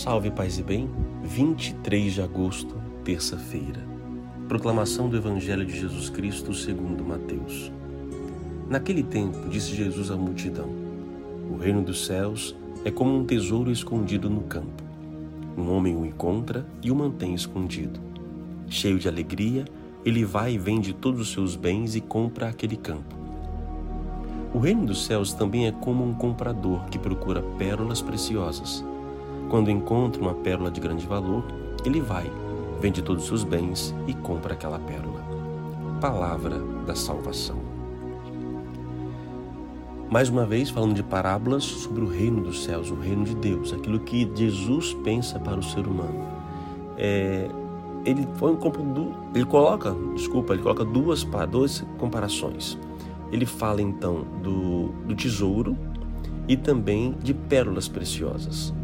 Salve, paz e bem. 23 de agosto, terça-feira. Proclamação do Evangelho de Jesus Cristo segundo Mateus. Naquele tempo, disse Jesus à multidão: O reino dos céus é como um tesouro escondido no campo. Um homem o encontra e o mantém escondido. Cheio de alegria, ele vai e vende todos os seus bens e compra aquele campo. O reino dos céus também é como um comprador que procura pérolas preciosas quando encontra uma pérola de grande valor, ele vai, vende todos os seus bens e compra aquela pérola. Palavra da salvação. Mais uma vez, falando de parábolas sobre o reino dos céus, o reino de Deus, aquilo que Jesus pensa para o ser humano. É, ele, foi um, ele coloca, desculpa, ele coloca duas, duas comparações. Ele fala então do, do tesouro e também de pérolas preciosas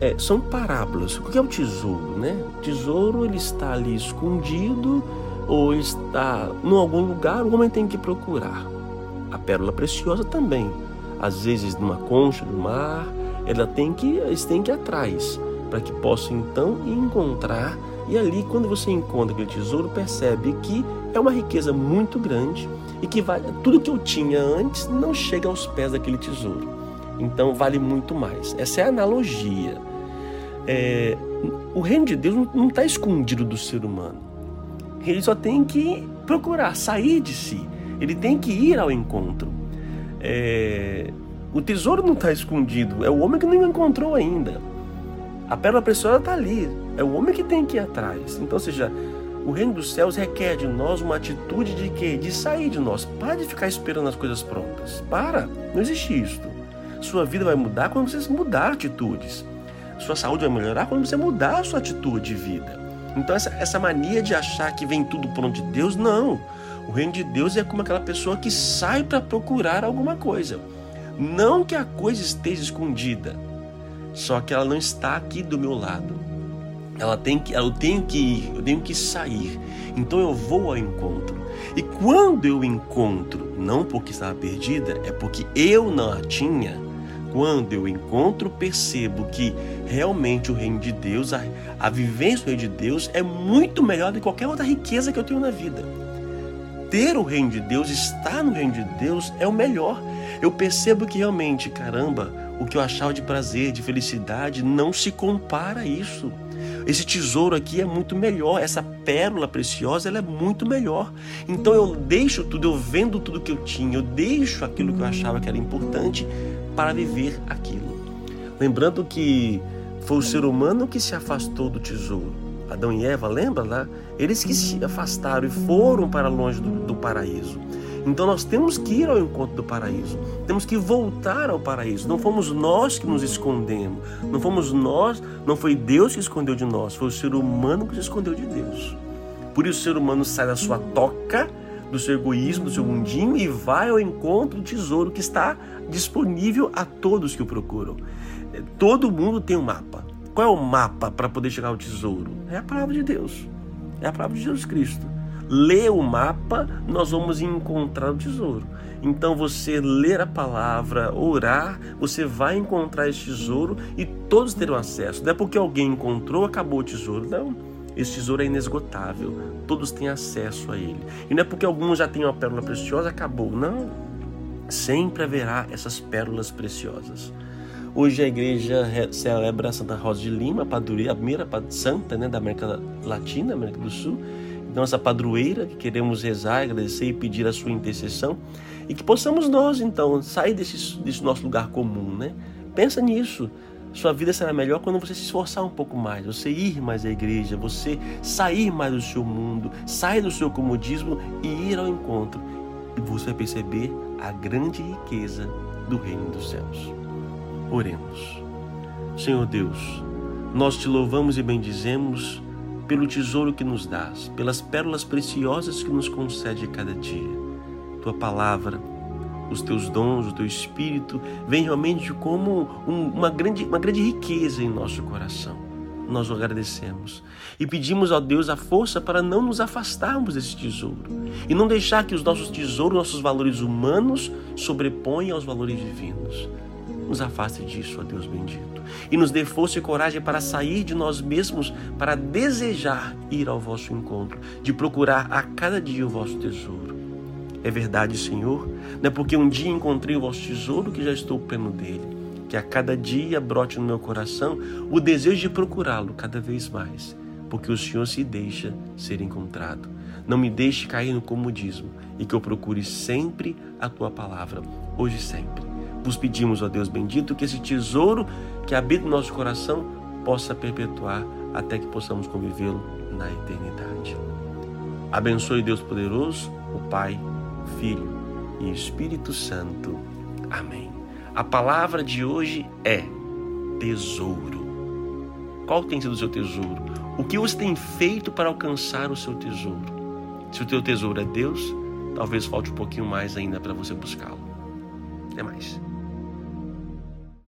é, são parábolas. O que é o tesouro, né? O tesouro ele está ali escondido ou está em algum lugar, o homem tem que procurar. A pérola preciosa também, às vezes numa concha do mar, ela tem que, eles têm que ir atrás para que possa então encontrar e ali quando você encontra aquele tesouro percebe que é uma riqueza muito grande e que vale, tudo que eu tinha antes não chega aos pés daquele tesouro. Então vale muito mais. Essa é a analogia é, o reino de Deus não está escondido do ser humano. Ele só tem que procurar sair de si. Ele tem que ir ao encontro. É, o tesouro não está escondido. É o homem que não encontrou ainda. A pérola preciosa está ali. É o homem que tem que ir atrás. Então, seja, o reino dos céus requer de nós uma atitude de quê? De sair de nós. Para de ficar esperando as coisas prontas. Para. Não existe isso. Sua vida vai mudar quando vocês mudar atitudes. Sua saúde vai melhorar quando você mudar a sua atitude de vida. Então, essa, essa mania de achar que vem tudo pronto de Deus, não. O reino de Deus é como aquela pessoa que sai para procurar alguma coisa. Não que a coisa esteja escondida, só que ela não está aqui do meu lado. Ela tem que, eu tenho que ir, eu tenho que sair. Então eu vou ao encontro. E quando eu encontro, não porque estava perdida, é porque eu não a tinha, quando eu encontro, percebo que realmente o reino de Deus, a, a vivência do reino de Deus é muito melhor do que qualquer outra riqueza que eu tenho na vida. Ter o reino de Deus, estar no reino de Deus é o melhor. Eu percebo que realmente, caramba, o que eu achava de prazer, de felicidade, não se compara a isso. Esse tesouro aqui é muito melhor, essa pérola preciosa ela é muito melhor. Então eu deixo tudo, eu vendo tudo que eu tinha, eu deixo aquilo que eu achava que era importante para viver aquilo. Lembrando que foi o ser humano que se afastou do tesouro. Adão e Eva, lembra lá? Eles que se afastaram e foram para longe do, do paraíso. Então nós temos que ir ao encontro do paraíso, temos que voltar ao paraíso. Não fomos nós que nos escondemos, não fomos nós, não foi Deus que escondeu de nós, foi o ser humano que se escondeu de Deus. Por isso o ser humano sai da sua toca do seu egoísmo, do seu mundinho e vai ao encontro do tesouro que está disponível a todos que o procuram. Todo mundo tem um mapa. Qual é o mapa para poder chegar ao tesouro? É a palavra de Deus. É a palavra de Jesus Cristo. Lê o mapa, nós vamos encontrar o tesouro. Então você ler a palavra, orar, você vai encontrar esse tesouro e todos terão acesso. Não é porque alguém encontrou, acabou o tesouro. Não. Esse tesouro é inesgotável, todos têm acesso a ele. E não é porque alguns já têm uma pérola preciosa, acabou. Não. Sempre haverá essas pérolas preciosas. Hoje a igreja celebra Santa Rosa de Lima, a primeira santa né, da América Latina, América do Sul. Essa padroeira que queremos rezar, agradecer e pedir a sua intercessão. E que possamos nós, então, sair desse, desse nosso lugar comum, né? Pensa nisso. Sua vida será melhor quando você se esforçar um pouco mais, você ir mais à igreja, você sair mais do seu mundo, sair do seu comodismo e ir ao encontro. E você vai perceber a grande riqueza do reino dos céus. Oremos. Senhor Deus, nós te louvamos e bendizemos pelo tesouro que nos dás, pelas pérolas preciosas que nos concede cada dia. Tua palavra os teus dons, o teu espírito, vem realmente como um, uma, grande, uma grande riqueza em nosso coração. Nós o agradecemos e pedimos ao Deus a força para não nos afastarmos desse tesouro e não deixar que os nossos tesouros, nossos valores humanos sobreponham aos valores divinos. nos afaste disso, ó Deus bendito, e nos dê força e coragem para sair de nós mesmos, para desejar ir ao vosso encontro, de procurar a cada dia o vosso tesouro. É verdade, Senhor, não é porque um dia encontrei o vosso tesouro que já estou pleno dele, que a cada dia brote no meu coração o desejo de procurá-lo cada vez mais, porque o Senhor se deixa ser encontrado. Não me deixe cair no comodismo e que eu procure sempre a tua palavra, hoje e sempre. Vos pedimos, ó Deus bendito, que esse tesouro que habita no nosso coração possa perpetuar até que possamos convivê-lo na eternidade. Abençoe Deus poderoso, o Pai, o Filho e o Espírito Santo. Amém. A palavra de hoje é tesouro. Qual tem sido o seu tesouro? O que você tem feito para alcançar o seu tesouro? Se o teu tesouro é Deus, talvez falte um pouquinho mais ainda para você buscá-lo. Até mais.